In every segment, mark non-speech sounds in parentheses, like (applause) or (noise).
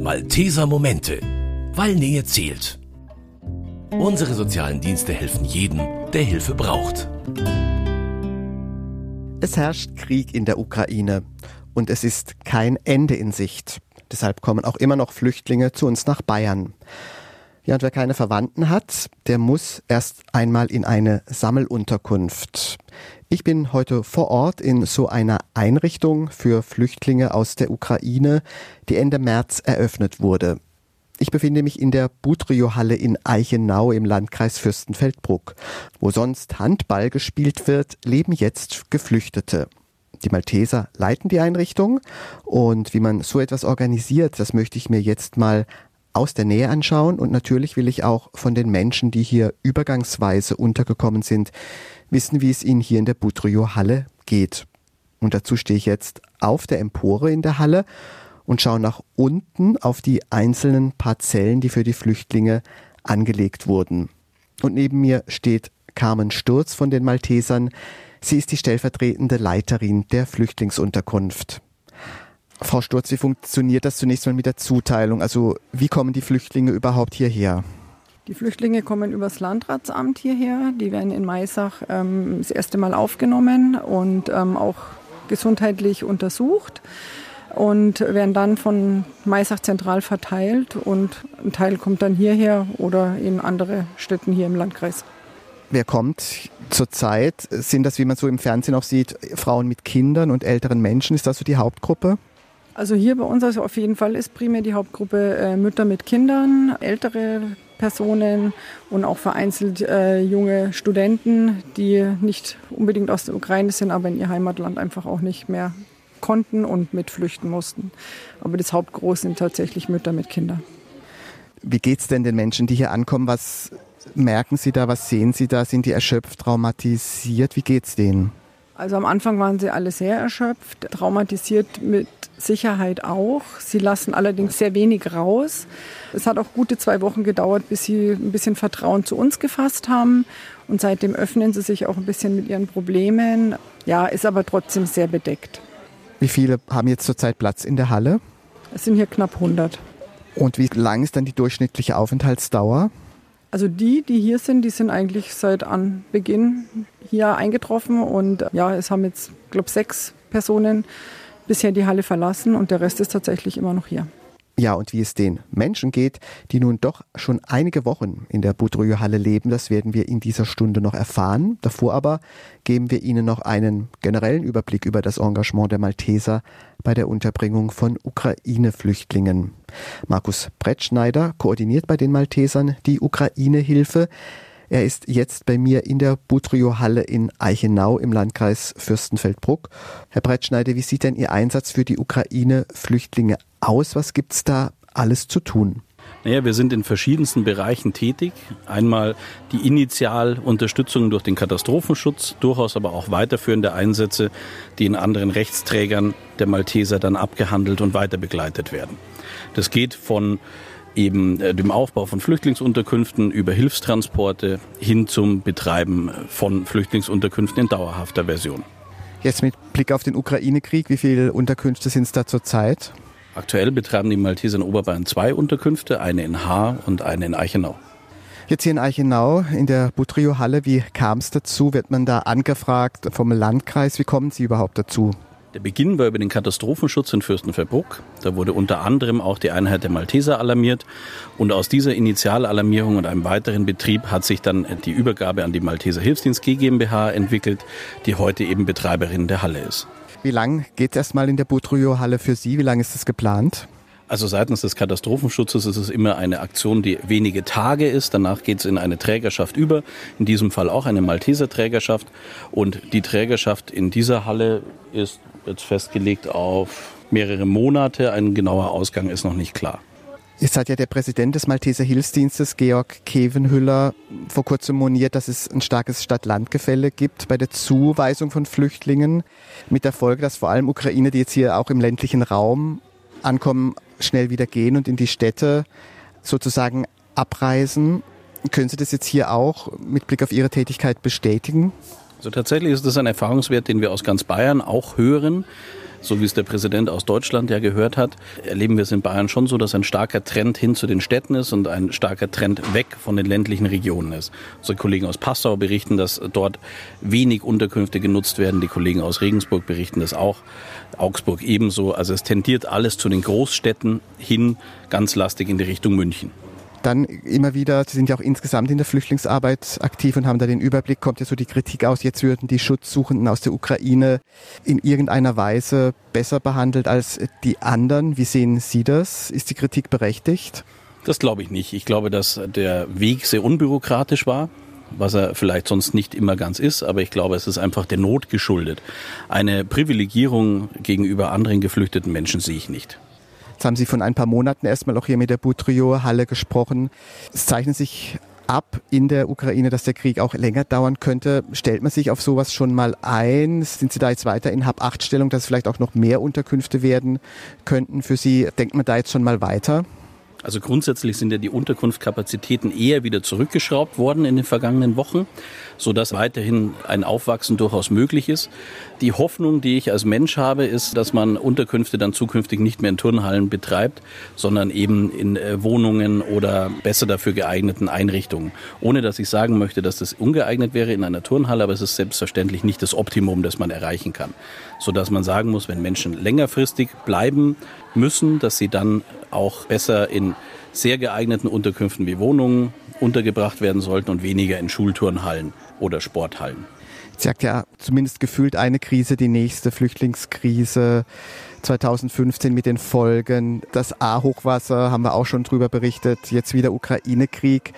Malteser Momente, weil Nähe zählt. Unsere sozialen Dienste helfen jedem, der Hilfe braucht. Es herrscht Krieg in der Ukraine und es ist kein Ende in Sicht. Deshalb kommen auch immer noch Flüchtlinge zu uns nach Bayern. Ja, und wer keine Verwandten hat, der muss erst einmal in eine Sammelunterkunft. Ich bin heute vor Ort in so einer Einrichtung für Flüchtlinge aus der Ukraine, die Ende März eröffnet wurde. Ich befinde mich in der Budrio-Halle in Eichenau im Landkreis Fürstenfeldbruck. Wo sonst Handball gespielt wird, leben jetzt Geflüchtete. Die Malteser leiten die Einrichtung und wie man so etwas organisiert, das möchte ich mir jetzt mal aus der Nähe anschauen und natürlich will ich auch von den Menschen, die hier übergangsweise untergekommen sind, wissen, wie es ihnen hier in der Butrio-Halle geht. Und dazu stehe ich jetzt auf der Empore in der Halle und schaue nach unten auf die einzelnen Parzellen, die für die Flüchtlinge angelegt wurden. Und neben mir steht Carmen Sturz von den Maltesern. Sie ist die stellvertretende Leiterin der Flüchtlingsunterkunft. Frau Sturz, wie funktioniert das zunächst mal mit der Zuteilung? Also wie kommen die Flüchtlinge überhaupt hierher? Die Flüchtlinge kommen übers Landratsamt hierher. Die werden in Maisach ähm, das erste Mal aufgenommen und ähm, auch gesundheitlich untersucht und werden dann von Maisach zentral verteilt und ein Teil kommt dann hierher oder in andere Städten hier im Landkreis. Wer kommt zurzeit? Sind das, wie man so im Fernsehen auch sieht, Frauen mit Kindern und älteren Menschen? Ist das so die Hauptgruppe? Also hier bei uns also auf jeden Fall ist primär die Hauptgruppe äh, Mütter mit Kindern, ältere Personen und auch vereinzelt äh, junge Studenten, die nicht unbedingt aus der Ukraine sind, aber in ihr Heimatland einfach auch nicht mehr konnten und mitflüchten mussten. Aber das Hauptgroß sind tatsächlich Mütter mit Kindern. Wie geht es denn den Menschen, die hier ankommen? Was merken sie da? Was sehen sie da? Sind die erschöpft, traumatisiert? Wie geht es denen? Also am Anfang waren sie alle sehr erschöpft, traumatisiert mit Sicherheit auch. Sie lassen allerdings sehr wenig raus. Es hat auch gute zwei Wochen gedauert, bis sie ein bisschen Vertrauen zu uns gefasst haben. Und seitdem öffnen sie sich auch ein bisschen mit ihren Problemen. Ja, ist aber trotzdem sehr bedeckt. Wie viele haben jetzt zurzeit Platz in der Halle? Es sind hier knapp 100. Und wie lang ist dann die durchschnittliche Aufenthaltsdauer? Also die, die hier sind, die sind eigentlich seit Anbeginn hier eingetroffen und ja, es haben jetzt, glaube ich, sechs Personen bisher die Halle verlassen und der Rest ist tatsächlich immer noch hier. Ja, und wie es den Menschen geht, die nun doch schon einige Wochen in der Budrühe-Halle leben, das werden wir in dieser Stunde noch erfahren. Davor aber geben wir Ihnen noch einen generellen Überblick über das Engagement der Malteser bei der Unterbringung von Ukraine-Flüchtlingen. Markus Brettschneider koordiniert bei den Maltesern die Ukraine-Hilfe. Er ist jetzt bei mir in der Butrio-Halle in Eichenau im Landkreis Fürstenfeldbruck. Herr Brettschneider, wie sieht denn Ihr Einsatz für die Ukraine-Flüchtlinge aus? Was gibt es da alles zu tun? Naja, wir sind in verschiedensten Bereichen tätig. Einmal die Initialunterstützung durch den Katastrophenschutz, durchaus aber auch weiterführende Einsätze, die in anderen Rechtsträgern der Malteser dann abgehandelt und weiter begleitet werden. Das geht von eben äh, dem Aufbau von Flüchtlingsunterkünften über Hilfstransporte hin zum Betreiben von Flüchtlingsunterkünften in dauerhafter Version. Jetzt mit Blick auf den Ukraine-Krieg, wie viele Unterkünfte sind es da zurzeit? Aktuell betreiben die Malteser in Oberbayern zwei Unterkünfte, eine in Haar und eine in Eichenau. Jetzt hier in Eichenau in der Butrio-Halle, wie kam es dazu? Wird man da angefragt vom Landkreis? Wie kommen Sie überhaupt dazu? Der Beginn war über den Katastrophenschutz in Fürstenfeldbruck. Da wurde unter anderem auch die Einheit der Malteser alarmiert. Und aus dieser Initialalarmierung und einem weiteren Betrieb hat sich dann die Übergabe an die Malteser Hilfsdienst GmbH entwickelt, die heute eben Betreiberin der Halle ist. Wie lang geht es erstmal in der Butrujo-Halle für Sie? Wie lange ist das geplant? Also seitens des Katastrophenschutzes ist es immer eine Aktion, die wenige Tage ist. Danach geht es in eine Trägerschaft über. In diesem Fall auch eine Malteser Trägerschaft. Und die Trägerschaft in dieser Halle ist jetzt festgelegt auf mehrere Monate. Ein genauer Ausgang ist noch nicht klar. Jetzt hat ja der Präsident des Malteser Hilfsdienstes, Georg Kevenhüller, vor kurzem moniert, dass es ein starkes Stadt-Land-Gefälle gibt bei der Zuweisung von Flüchtlingen. Mit der Folge, dass vor allem Ukrainer, die jetzt hier auch im ländlichen Raum ankommen, schnell wieder gehen und in die Städte sozusagen abreisen. Können Sie das jetzt hier auch mit Blick auf Ihre Tätigkeit bestätigen? Also tatsächlich ist das ein Erfahrungswert, den wir aus ganz Bayern auch hören. so wie es der Präsident aus Deutschland ja gehört hat, erleben wir es in Bayern schon so, dass ein starker Trend hin zu den Städten ist und ein starker Trend weg von den ländlichen Regionen ist. Unsere Kollegen aus Passau berichten, dass dort wenig Unterkünfte genutzt werden. Die Kollegen aus Regensburg berichten das auch. Augsburg ebenso. Also es tendiert alles zu den Großstädten hin, ganz lastig in die Richtung München dann immer wieder, Sie sind ja auch insgesamt in der Flüchtlingsarbeit aktiv und haben da den Überblick, kommt ja so die Kritik aus, jetzt würden die Schutzsuchenden aus der Ukraine in irgendeiner Weise besser behandelt als die anderen. Wie sehen Sie das? Ist die Kritik berechtigt? Das glaube ich nicht. Ich glaube, dass der Weg sehr unbürokratisch war was er vielleicht sonst nicht immer ganz ist, aber ich glaube, es ist einfach der Not geschuldet. Eine Privilegierung gegenüber anderen geflüchteten Menschen sehe ich nicht. Jetzt haben Sie von ein paar Monaten erstmal auch hier mit der Butrio-Halle gesprochen. Es zeichnet sich ab in der Ukraine, dass der Krieg auch länger dauern könnte. Stellt man sich auf sowas schon mal ein? Sind Sie da jetzt weiter in Hab-8-Stellung, dass vielleicht auch noch mehr Unterkünfte werden könnten für Sie? Denkt man da jetzt schon mal weiter? Also grundsätzlich sind ja die Unterkunftskapazitäten eher wieder zurückgeschraubt worden in den vergangenen Wochen, so dass weiterhin ein Aufwachsen durchaus möglich ist. Die Hoffnung, die ich als Mensch habe, ist, dass man Unterkünfte dann zukünftig nicht mehr in Turnhallen betreibt, sondern eben in äh, Wohnungen oder besser dafür geeigneten Einrichtungen. Ohne dass ich sagen möchte, dass das ungeeignet wäre in einer Turnhalle, aber es ist selbstverständlich nicht das Optimum, das man erreichen kann. So dass man sagen muss, wenn Menschen längerfristig bleiben müssen, dass sie dann auch besser in sehr geeigneten Unterkünften wie Wohnungen untergebracht werden sollten und weniger in Schulturnhallen oder Sporthallen. Jetzt sagt ja zumindest gefühlt eine Krise, die nächste Flüchtlingskrise 2015 mit den Folgen. Das A-Hochwasser haben wir auch schon drüber berichtet. Jetzt wieder Ukraine-Krieg.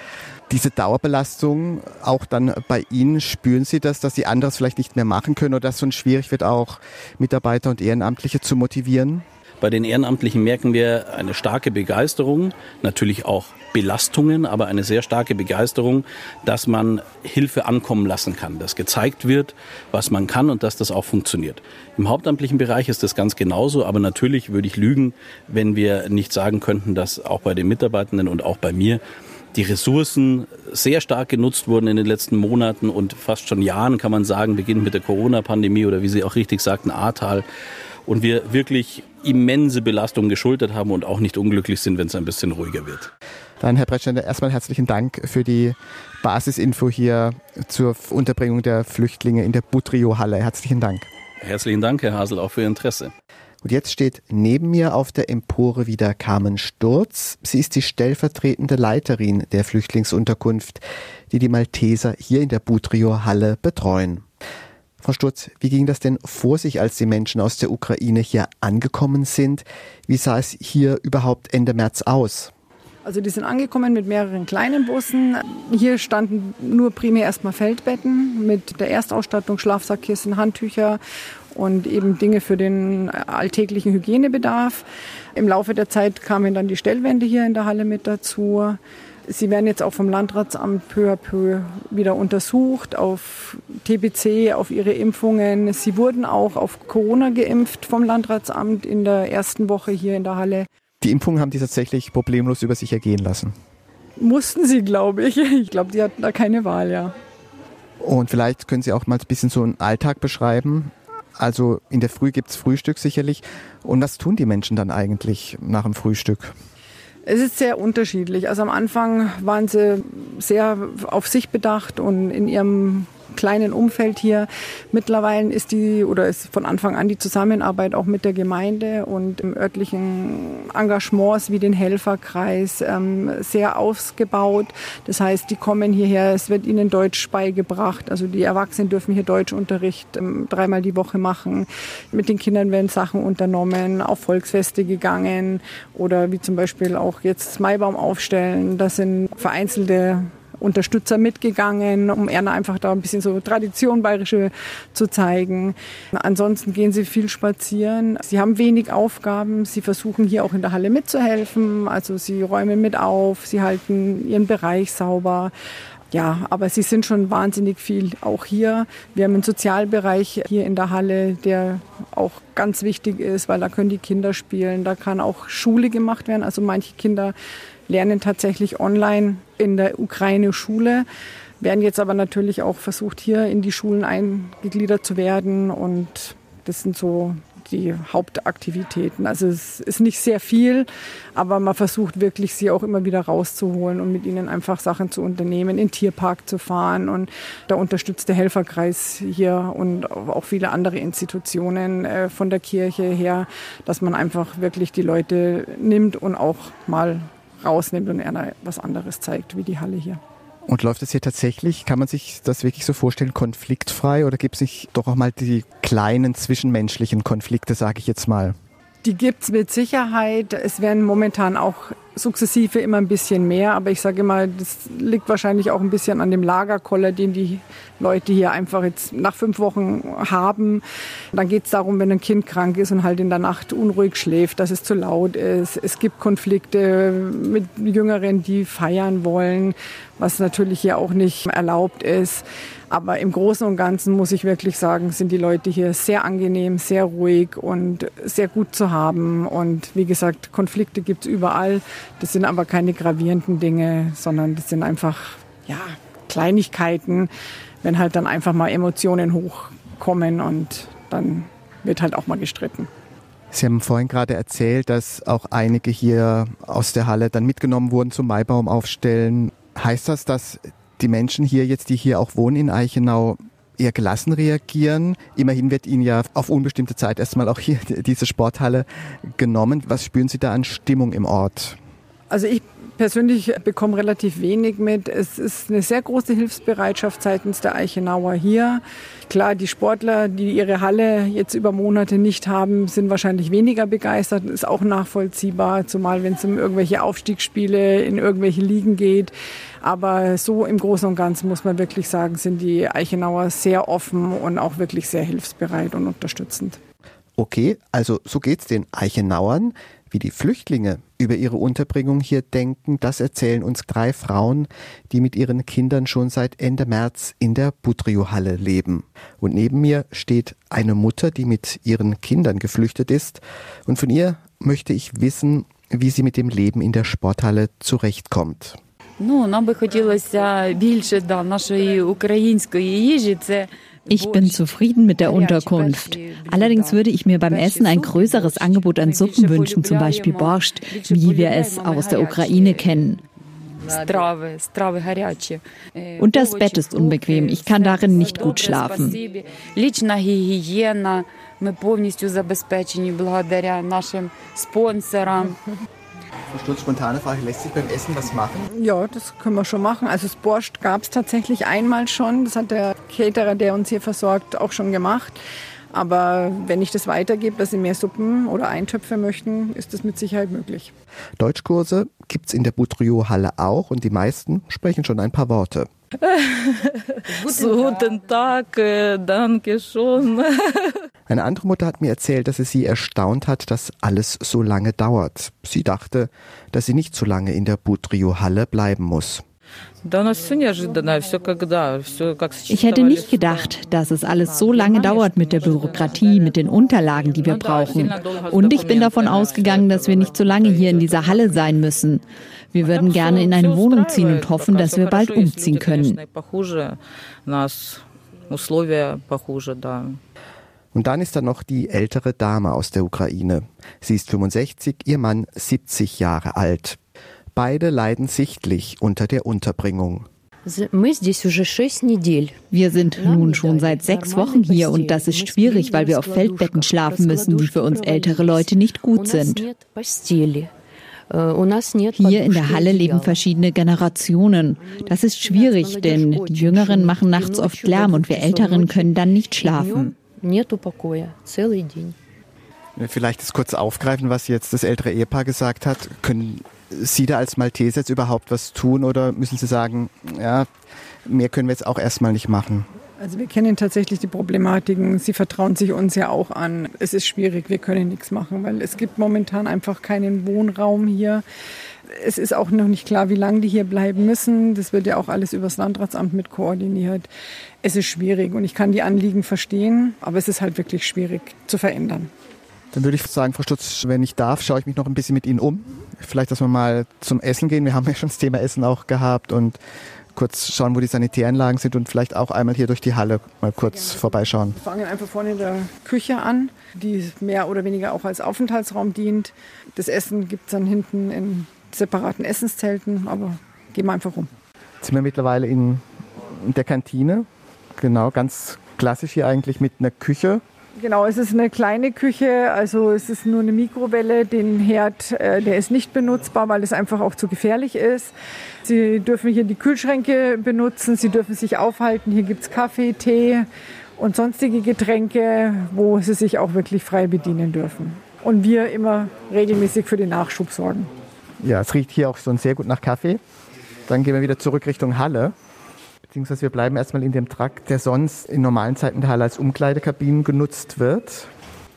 Diese Dauerbelastung auch dann bei Ihnen, spüren Sie das, dass Sie anderes vielleicht nicht mehr machen können oder dass es so schwierig wird, auch Mitarbeiter und Ehrenamtliche zu motivieren? Bei den Ehrenamtlichen merken wir eine starke Begeisterung, natürlich auch Belastungen, aber eine sehr starke Begeisterung, dass man Hilfe ankommen lassen kann, dass gezeigt wird, was man kann und dass das auch funktioniert. Im hauptamtlichen Bereich ist das ganz genauso, aber natürlich würde ich lügen, wenn wir nicht sagen könnten, dass auch bei den Mitarbeitenden und auch bei mir die Ressourcen sehr stark genutzt wurden in den letzten Monaten und fast schon Jahren, kann man sagen, beginnend mit der Corona-Pandemie oder wie Sie auch richtig sagten, Ahrtal und wir wirklich immense Belastungen geschultert haben und auch nicht unglücklich sind, wenn es ein bisschen ruhiger wird. Dann, Herr Brettständer, erstmal herzlichen Dank für die Basisinfo hier zur Unterbringung der Flüchtlinge in der Butrio-Halle. Herzlichen Dank. Herzlichen Dank, Herr Hasel, auch für Ihr Interesse. Und jetzt steht neben mir auf der Empore wieder Carmen Sturz. Sie ist die stellvertretende Leiterin der Flüchtlingsunterkunft, die die Malteser hier in der Butrio-Halle betreuen. Frau Sturz, wie ging das denn vor sich, als die Menschen aus der Ukraine hier angekommen sind? Wie sah es hier überhaupt Ende März aus? Also die sind angekommen mit mehreren kleinen Bussen. Hier standen nur primär erstmal Feldbetten mit der Erstausstattung, Schlafsackkissen, Handtücher und eben Dinge für den alltäglichen Hygienebedarf. Im Laufe der Zeit kamen dann die Stellwände hier in der Halle mit dazu. Sie werden jetzt auch vom Landratsamt peu à peu wieder untersucht auf TBC, auf ihre Impfungen. Sie wurden auch auf Corona geimpft vom Landratsamt in der ersten Woche hier in der Halle. Die Impfungen haben die tatsächlich problemlos über sich ergehen lassen. Mussten sie, glaube ich. Ich glaube, die hatten da keine Wahl, ja. Und vielleicht können Sie auch mal ein bisschen so einen Alltag beschreiben. Also in der Früh gibt es Frühstück sicherlich. Und was tun die Menschen dann eigentlich nach dem Frühstück? Es ist sehr unterschiedlich. Also am Anfang waren sie sehr auf sich bedacht und in ihrem kleinen Umfeld hier. Mittlerweile ist die oder ist von Anfang an die Zusammenarbeit auch mit der Gemeinde und im örtlichen Engagements wie den Helferkreis ähm, sehr ausgebaut. Das heißt, die kommen hierher, es wird ihnen Deutsch beigebracht. Also die Erwachsenen dürfen hier Deutschunterricht ähm, dreimal die Woche machen. Mit den Kindern werden Sachen unternommen, auf Volksfeste gegangen oder wie zum Beispiel auch jetzt Maibaum aufstellen. Das sind vereinzelte Unterstützer mitgegangen, um Erna einfach da ein bisschen so Tradition bayerische zu zeigen. Ansonsten gehen sie viel spazieren. Sie haben wenig Aufgaben. Sie versuchen hier auch in der Halle mitzuhelfen. Also sie räumen mit auf, sie halten ihren Bereich sauber. Ja, aber sie sind schon wahnsinnig viel auch hier. Wir haben einen Sozialbereich hier in der Halle, der auch ganz wichtig ist, weil da können die Kinder spielen, da kann auch Schule gemacht werden. Also manche Kinder lernen tatsächlich online in der Ukraine Schule, werden jetzt aber natürlich auch versucht, hier in die Schulen eingegliedert zu werden. Und das sind so die Hauptaktivitäten. Also es ist nicht sehr viel, aber man versucht wirklich, sie auch immer wieder rauszuholen und mit ihnen einfach Sachen zu unternehmen, in den Tierpark zu fahren. Und da unterstützt der Helferkreis hier und auch viele andere Institutionen äh, von der Kirche her, dass man einfach wirklich die Leute nimmt und auch mal rausnimmt und einer was anderes zeigt, wie die Halle hier. Und läuft das hier tatsächlich, kann man sich das wirklich so vorstellen, konfliktfrei oder gibt es nicht doch auch mal die kleinen zwischenmenschlichen Konflikte, sage ich jetzt mal? Die gibt es mit Sicherheit. Es werden momentan auch sukzessive immer ein bisschen mehr, aber ich sage immer, das liegt wahrscheinlich auch ein bisschen an dem Lagerkoller, den die Leute hier einfach jetzt nach fünf Wochen haben. Dann geht es darum, wenn ein Kind krank ist und halt in der Nacht unruhig schläft, dass es zu laut ist. Es gibt Konflikte mit Jüngeren, die feiern wollen, was natürlich hier auch nicht erlaubt ist. Aber im Großen und Ganzen muss ich wirklich sagen, sind die Leute hier sehr angenehm, sehr ruhig und sehr gut zu haben. Und wie gesagt, Konflikte gibt es überall. Das sind aber keine gravierenden Dinge, sondern das sind einfach ja, Kleinigkeiten, wenn halt dann einfach mal Emotionen hochkommen und dann wird halt auch mal gestritten. Sie haben vorhin gerade erzählt, dass auch einige hier aus der Halle dann mitgenommen wurden zum Maibaum aufstellen. Heißt das, dass die Menschen hier jetzt, die hier auch wohnen in Eichenau, eher gelassen reagieren. Immerhin wird Ihnen ja auf unbestimmte Zeit erstmal auch hier (laughs) diese Sporthalle genommen. Was spüren Sie da an Stimmung im Ort? Also ich persönlich bekomme relativ wenig mit. Es ist eine sehr große Hilfsbereitschaft seitens der Eichenauer hier. Klar, die Sportler, die ihre Halle jetzt über Monate nicht haben, sind wahrscheinlich weniger begeistert. Ist auch nachvollziehbar, zumal wenn es um irgendwelche Aufstiegsspiele in irgendwelche Ligen geht. Aber so im Großen und Ganzen muss man wirklich sagen, sind die Eichenauer sehr offen und auch wirklich sehr hilfsbereit und unterstützend. Okay, also so geht's den Eichenauern. Wie die Flüchtlinge über ihre Unterbringung hier denken, das erzählen uns drei Frauen, die mit ihren Kindern schon seit Ende März in der Budrio-Halle leben. Und neben mir steht eine Mutter, die mit ihren Kindern geflüchtet ist. Und von ihr möchte ich wissen, wie sie mit dem Leben in der Sporthalle zurechtkommt. Ну, нам би хотілося більше да, нашої української їжі. Це Ich bin zufrieden mit der Unterkunft. Allerdings würde ich mir beim Essen ein größeres Angebot an Suppen wünschen, zum Beispiel Borscht, wie wir es aus der Ukraine kennen. Und das Bett ist unbequem. Ich kann darin nicht gut schlafen. Verstört spontane Frage, lässt sich beim Essen was machen? Ja, das können wir schon machen. Also das Borscht gab es tatsächlich einmal schon. Das hat der Caterer, der uns hier versorgt, auch schon gemacht. Aber wenn ich das weitergebe, dass Sie mehr Suppen oder Eintöpfe möchten, ist das mit Sicherheit möglich. Deutschkurse gibt es in der Boudriot-Halle auch und die meisten sprechen schon ein paar Worte. Guten Tag, äh, danke schon. Eine andere Mutter hat mir erzählt, dass es sie erstaunt hat, dass alles so lange dauert. Sie dachte, dass sie nicht so lange in der Butrio-Halle bleiben muss. Ich hätte nicht gedacht, dass es alles so lange dauert mit der Bürokratie, mit den Unterlagen, die wir brauchen. Und ich bin davon ausgegangen, dass wir nicht so lange hier in dieser Halle sein müssen. Wir würden gerne in eine Wohnung ziehen und hoffen, dass wir bald umziehen können. Und dann ist da noch die ältere Dame aus der Ukraine. Sie ist 65, ihr Mann 70 Jahre alt. Beide leiden sichtlich unter der Unterbringung. Wir sind nun schon seit sechs Wochen hier und das ist schwierig, weil wir auf Feldbetten schlafen müssen, die für uns ältere Leute nicht gut sind. Hier in der Halle leben verschiedene Generationen. Das ist schwierig, denn die Jüngeren machen nachts oft Lärm und wir Älteren können dann nicht schlafen. Vielleicht das kurz aufgreifen, was jetzt das ältere Ehepaar gesagt hat. Können Sie da als Malteser jetzt überhaupt was tun oder müssen Sie sagen, ja, mehr können wir jetzt auch erstmal nicht machen? Also wir kennen tatsächlich die Problematiken. Sie vertrauen sich uns ja auch an. Es ist schwierig, wir können nichts machen, weil es gibt momentan einfach keinen Wohnraum hier. Es ist auch noch nicht klar, wie lange die hier bleiben müssen. Das wird ja auch alles übers Landratsamt mit koordiniert. Es ist schwierig und ich kann die Anliegen verstehen, aber es ist halt wirklich schwierig zu verändern. Dann würde ich sagen, Frau Stutz, wenn ich darf, schaue ich mich noch ein bisschen mit Ihnen um. Vielleicht, dass wir mal zum Essen gehen. Wir haben ja schon das Thema Essen auch gehabt und kurz schauen, wo die Sanitäranlagen sind und vielleicht auch einmal hier durch die Halle mal kurz Gerne. vorbeischauen. Wir fangen einfach vorne in der Küche an, die mehr oder weniger auch als Aufenthaltsraum dient. Das Essen gibt es dann hinten in separaten Essenszelten, aber gehen wir einfach rum. Jetzt sind wir mittlerweile in der Kantine. Genau, ganz klassisch hier eigentlich mit einer Küche. Genau, es ist eine kleine Küche, also es ist nur eine Mikrowelle. Den Herd, äh, der ist nicht benutzbar, weil es einfach auch zu gefährlich ist. Sie dürfen hier die Kühlschränke benutzen, Sie dürfen sich aufhalten. Hier gibt es Kaffee, Tee und sonstige Getränke, wo Sie sich auch wirklich frei bedienen dürfen. Und wir immer regelmäßig für den Nachschub sorgen. Ja, es riecht hier auch schon sehr gut nach Kaffee. Dann gehen wir wieder zurück Richtung Halle. Beziehungsweise wir bleiben erstmal in dem Trakt, der sonst in normalen Zeiten der Halle als Umkleidekabinen genutzt wird.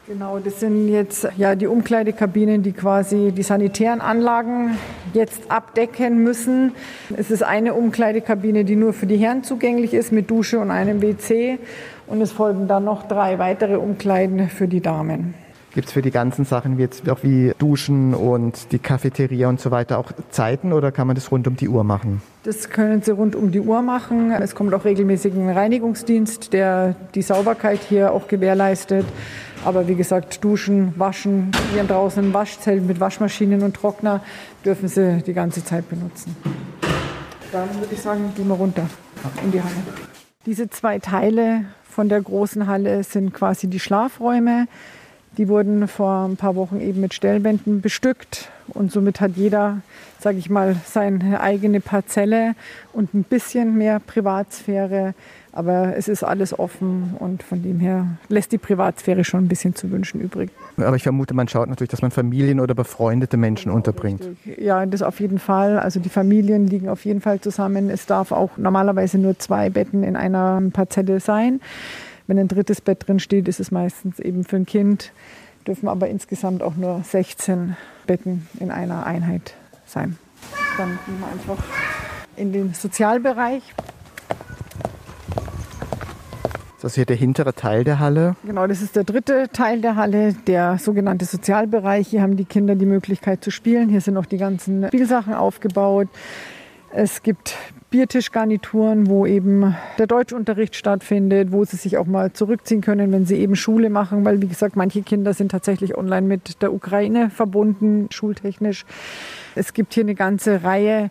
Genau, das sind jetzt ja die Umkleidekabinen, die quasi die sanitären Anlagen jetzt abdecken müssen. Es ist eine Umkleidekabine, die nur für die Herren zugänglich ist mit Dusche und einem WC und es folgen dann noch drei weitere Umkleiden für die Damen. Gibt es für die ganzen Sachen wie jetzt auch wie Duschen und die Cafeteria und so weiter auch Zeiten oder kann man das rund um die Uhr machen? Das können Sie rund um die Uhr machen. Es kommt auch regelmäßig ein Reinigungsdienst, der die Sauberkeit hier auch gewährleistet. Aber wie gesagt, duschen, waschen, haben draußen ein Waschzelt mit Waschmaschinen und Trockner, dürfen Sie die ganze Zeit benutzen. Dann würde ich sagen, gehen wir runter in die Halle. Diese zwei Teile von der großen Halle sind quasi die Schlafräume. Die wurden vor ein paar Wochen eben mit Stellwänden bestückt und somit hat jeder, sage ich mal, seine eigene Parzelle und ein bisschen mehr Privatsphäre. Aber es ist alles offen und von dem her lässt die Privatsphäre schon ein bisschen zu wünschen übrig. Aber ich vermute, man schaut natürlich, dass man Familien oder befreundete Menschen unterbringt. Ja, das auf jeden Fall. Also die Familien liegen auf jeden Fall zusammen. Es darf auch normalerweise nur zwei Betten in einer Parzelle sein. Wenn ein drittes Bett drin steht, ist es meistens eben für ein Kind, dürfen aber insgesamt auch nur 16 Betten in einer Einheit sein. Dann gehen wir einfach in den Sozialbereich. Das ist hier der hintere Teil der Halle. Genau, das ist der dritte Teil der Halle, der sogenannte Sozialbereich. Hier haben die Kinder die Möglichkeit zu spielen. Hier sind auch die ganzen Spielsachen aufgebaut. Es gibt Biertischgarnituren, wo eben der Deutschunterricht stattfindet, wo sie sich auch mal zurückziehen können, wenn sie eben Schule machen, weil wie gesagt, manche Kinder sind tatsächlich online mit der Ukraine verbunden, schultechnisch. Es gibt hier eine ganze Reihe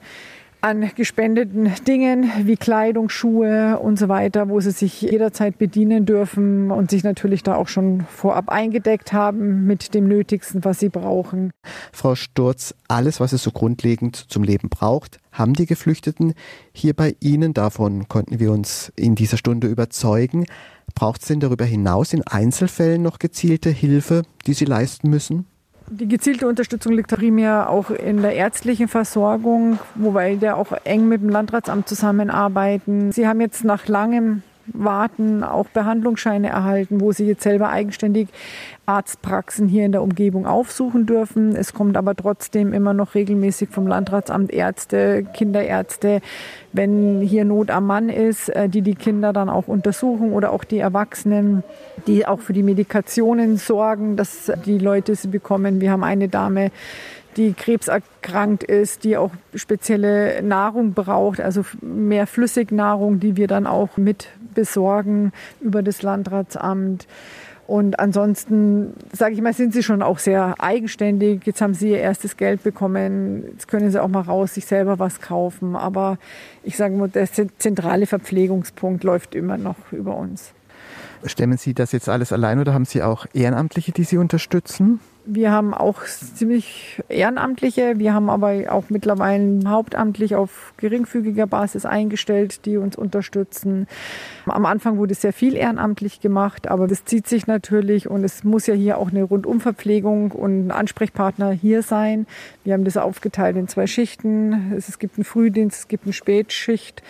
an gespendeten Dingen wie Kleidung, Schuhe und so weiter, wo sie sich jederzeit bedienen dürfen und sich natürlich da auch schon vorab eingedeckt haben mit dem Nötigsten, was sie brauchen. Frau Sturz, alles, was es so grundlegend zum Leben braucht, haben die Geflüchteten hier bei Ihnen. Davon konnten wir uns in dieser Stunde überzeugen. Braucht es denn darüber hinaus in Einzelfällen noch gezielte Hilfe, die Sie leisten müssen? Die gezielte Unterstützung liegt primär auch in der ärztlichen Versorgung, wobei wir auch eng mit dem Landratsamt zusammenarbeiten. Sie haben jetzt nach langem Warten auch Behandlungsscheine erhalten, wo sie jetzt selber eigenständig Arztpraxen hier in der Umgebung aufsuchen dürfen. Es kommt aber trotzdem immer noch regelmäßig vom Landratsamt Ärzte, Kinderärzte, wenn hier Not am Mann ist, äh, die die Kinder dann auch untersuchen oder auch die Erwachsenen, die auch für die Medikationen sorgen, dass die Leute sie bekommen. Wir haben eine Dame, die krebserkrankt ist, die auch spezielle Nahrung braucht, also mehr Flüssignahrung, die wir dann auch mit besorgen über das Landratsamt. Und ansonsten, sage ich mal, sind sie schon auch sehr eigenständig. Jetzt haben sie ihr erstes Geld bekommen. Jetzt können sie auch mal raus, sich selber was kaufen. Aber ich sage mal, der zentrale Verpflegungspunkt läuft immer noch über uns. Stemmen Sie das jetzt alles allein oder haben Sie auch Ehrenamtliche, die Sie unterstützen? Wir haben auch ziemlich Ehrenamtliche. Wir haben aber auch mittlerweile hauptamtlich auf geringfügiger Basis eingestellt, die uns unterstützen. Am Anfang wurde sehr viel ehrenamtlich gemacht, aber das zieht sich natürlich und es muss ja hier auch eine Rundumverpflegung und ein Ansprechpartner hier sein. Wir haben das aufgeteilt in zwei Schichten. Es gibt einen Frühdienst, es gibt eine Spätschicht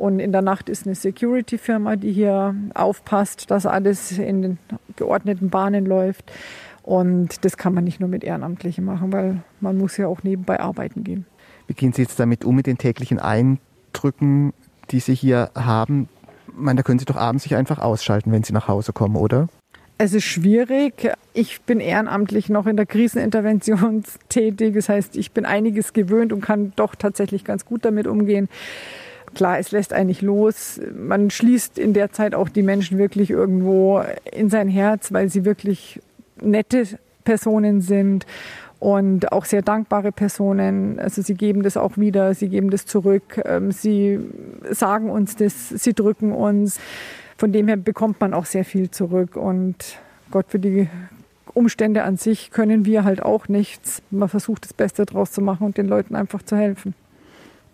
und in der Nacht ist eine Security-Firma, die hier aufpasst, dass alles in den geordneten Bahnen läuft. Und das kann man nicht nur mit Ehrenamtlichen machen, weil man muss ja auch nebenbei arbeiten gehen. Wie gehen Sie jetzt damit um mit den täglichen Eindrücken, die Sie hier haben? Ich meine, da können Sie doch abends sich einfach ausschalten, wenn Sie nach Hause kommen, oder? Es ist schwierig. Ich bin ehrenamtlich noch in der Krisenintervention (laughs) tätig. Das heißt, ich bin einiges gewöhnt und kann doch tatsächlich ganz gut damit umgehen. klar, es lässt eigentlich los. Man schließt in der Zeit auch die Menschen wirklich irgendwo in sein Herz, weil sie wirklich nette Personen sind und auch sehr dankbare Personen. Also sie geben das auch wieder, sie geben das zurück, ähm, sie sagen uns das, sie drücken uns. Von dem her bekommt man auch sehr viel zurück und Gott für die Umstände an sich können wir halt auch nichts. Man versucht das Beste draus zu machen und den Leuten einfach zu helfen.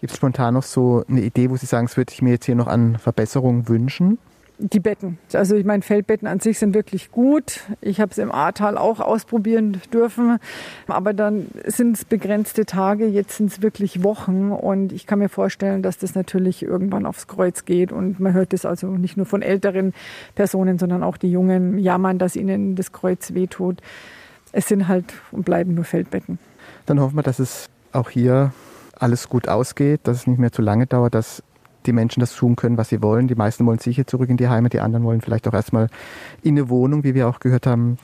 Gibt es spontan noch so eine Idee, wo Sie sagen, es würde ich mir jetzt hier noch an Verbesserungen wünschen? Die Betten. Also ich meine, Feldbetten an sich sind wirklich gut. Ich habe es im Ahrtal auch ausprobieren dürfen. Aber dann sind es begrenzte Tage, jetzt sind es wirklich Wochen. Und ich kann mir vorstellen, dass das natürlich irgendwann aufs Kreuz geht. Und man hört das also nicht nur von älteren Personen, sondern auch die Jungen jammern, dass ihnen das Kreuz wehtut. Es sind halt und bleiben nur Feldbetten. Dann hoffen wir, dass es auch hier alles gut ausgeht, dass es nicht mehr zu lange dauert, dass die Menschen das tun können, was sie wollen. Die meisten wollen sicher zurück in die Heimat, die anderen wollen vielleicht auch erstmal in eine Wohnung, wie wir auch gehört haben.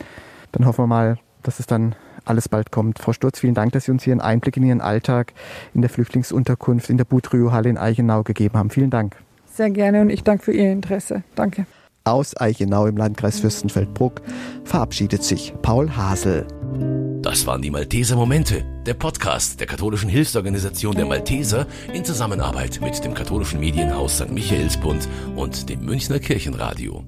Dann hoffen wir mal, dass es dann alles bald kommt. Frau Sturz, vielen Dank, dass Sie uns hier einen Einblick in Ihren Alltag in der Flüchtlingsunterkunft in der Butryo-Halle in Eichenau gegeben haben. Vielen Dank. Sehr gerne und ich danke für Ihr Interesse. Danke. Aus Eichenau im Landkreis Fürstenfeldbruck verabschiedet sich Paul Hasel. Das waren die Malteser Momente, der Podcast der katholischen Hilfsorganisation der Malteser in Zusammenarbeit mit dem katholischen Medienhaus St. Michaelsbund und dem Münchner Kirchenradio.